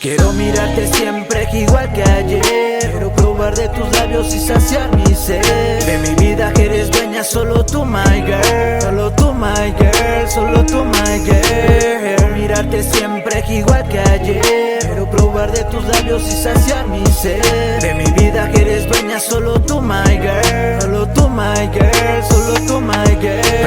Quiero mirarte siempre igual que ayer. Quiero probar de tus labios y saciar mi sed. De mi vida que eres dueña, solo tú my girl. Solo tú my girl, solo tú my girl. Quiero mirarte siempre igual que ayer. Quiero probar de tus labios y saciar mi sed. De mi vida que eres dueña, solo tú my girl. Solo tú my girl, solo tú my girl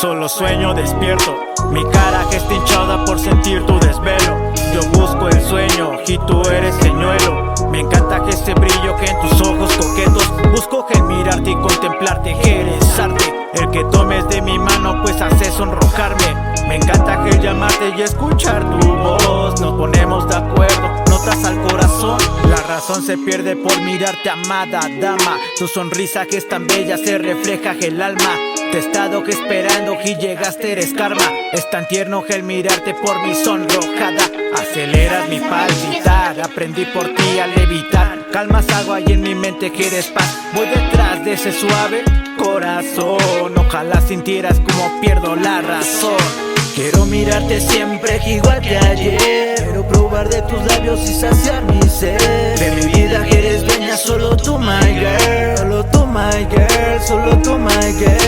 solo sueño despierto. Mi cara que está hinchada por sentir tu desvelo. Yo busco el sueño y tú eres señuelo. Me encanta que ese brillo que en tus ojos coquetos. Busco que mirarte y contemplarte. Eres arte. El que tomes de mi mano pues hace sonrojarme. Me encanta que llamarte y escuchar tu voz. Nos ponemos de acuerdo, notas al corazón. La razón se pierde por mirarte amada dama. Tu sonrisa que es tan bella se refleja en el alma te he estado que esperando y llegaste eres karma. Es tan tierno que el mirarte por mi sonrojada. Aceleras mi palpitar Aprendí por ti a levitar. Calmas agua y en mi mente quieres paz. Voy detrás de ese suave corazón. Ojalá sintieras como pierdo la razón. Quiero mirarte siempre igual que ayer. Quiero probar de tus labios y saciar mi sed. De mi vida que eres dueña solo tú my girl. Solo tú my girl, solo tú my girl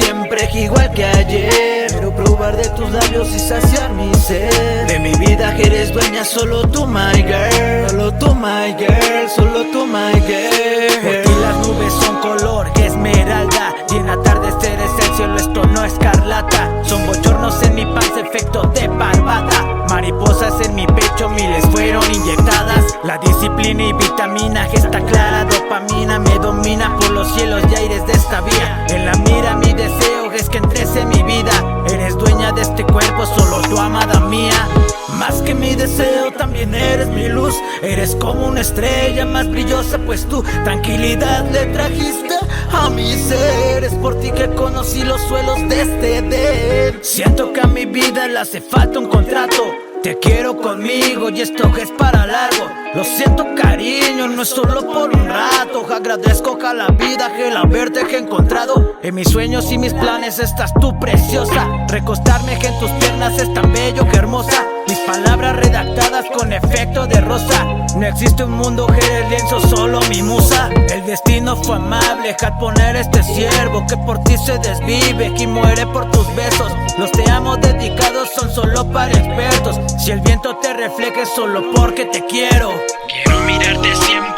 siempre igual que ayer. Quiero probar de tus labios y saciar mi sed. De mi vida que eres dueña, solo tú my girl. Solo tú my girl, solo tú my girl. Por ti las nubes son color esmeralda. Y en atardeceres el cielo es tono escarlata. Son bochornos en mi panza, efecto de barbada. Mariposas en mi pecho, miles fueron inyectadas. La disciplina y vitamina que está clara Dopamina me domina por los cielos y aires de esta vía mía más que mi deseo, también eres mi luz. Eres como una estrella más brillosa, pues tú tranquilidad le trajiste a mi ser. Es por ti que conocí los suelos de este Edén. Siento que a mi vida le hace falta un contrato. Te quiero conmigo y esto es para largo. Lo siento, cariño, no es solo por un rato. Agradezco a la vida que la verte he encontrado. En mis sueños y mis planes estás tú preciosa. Recostarme que en tus piernas es tan bello que hermosa. Mis palabras redactadas con efecto de rosa. No existe un mundo que el lienzo, solo mi musa. El destino fue amable al poner este siervo que por ti se desvive y muere por tus besos. Los te amo dedicados son solo para expertos. Si el viento te refleja es solo porque te quiero. Quiero mirarte siempre.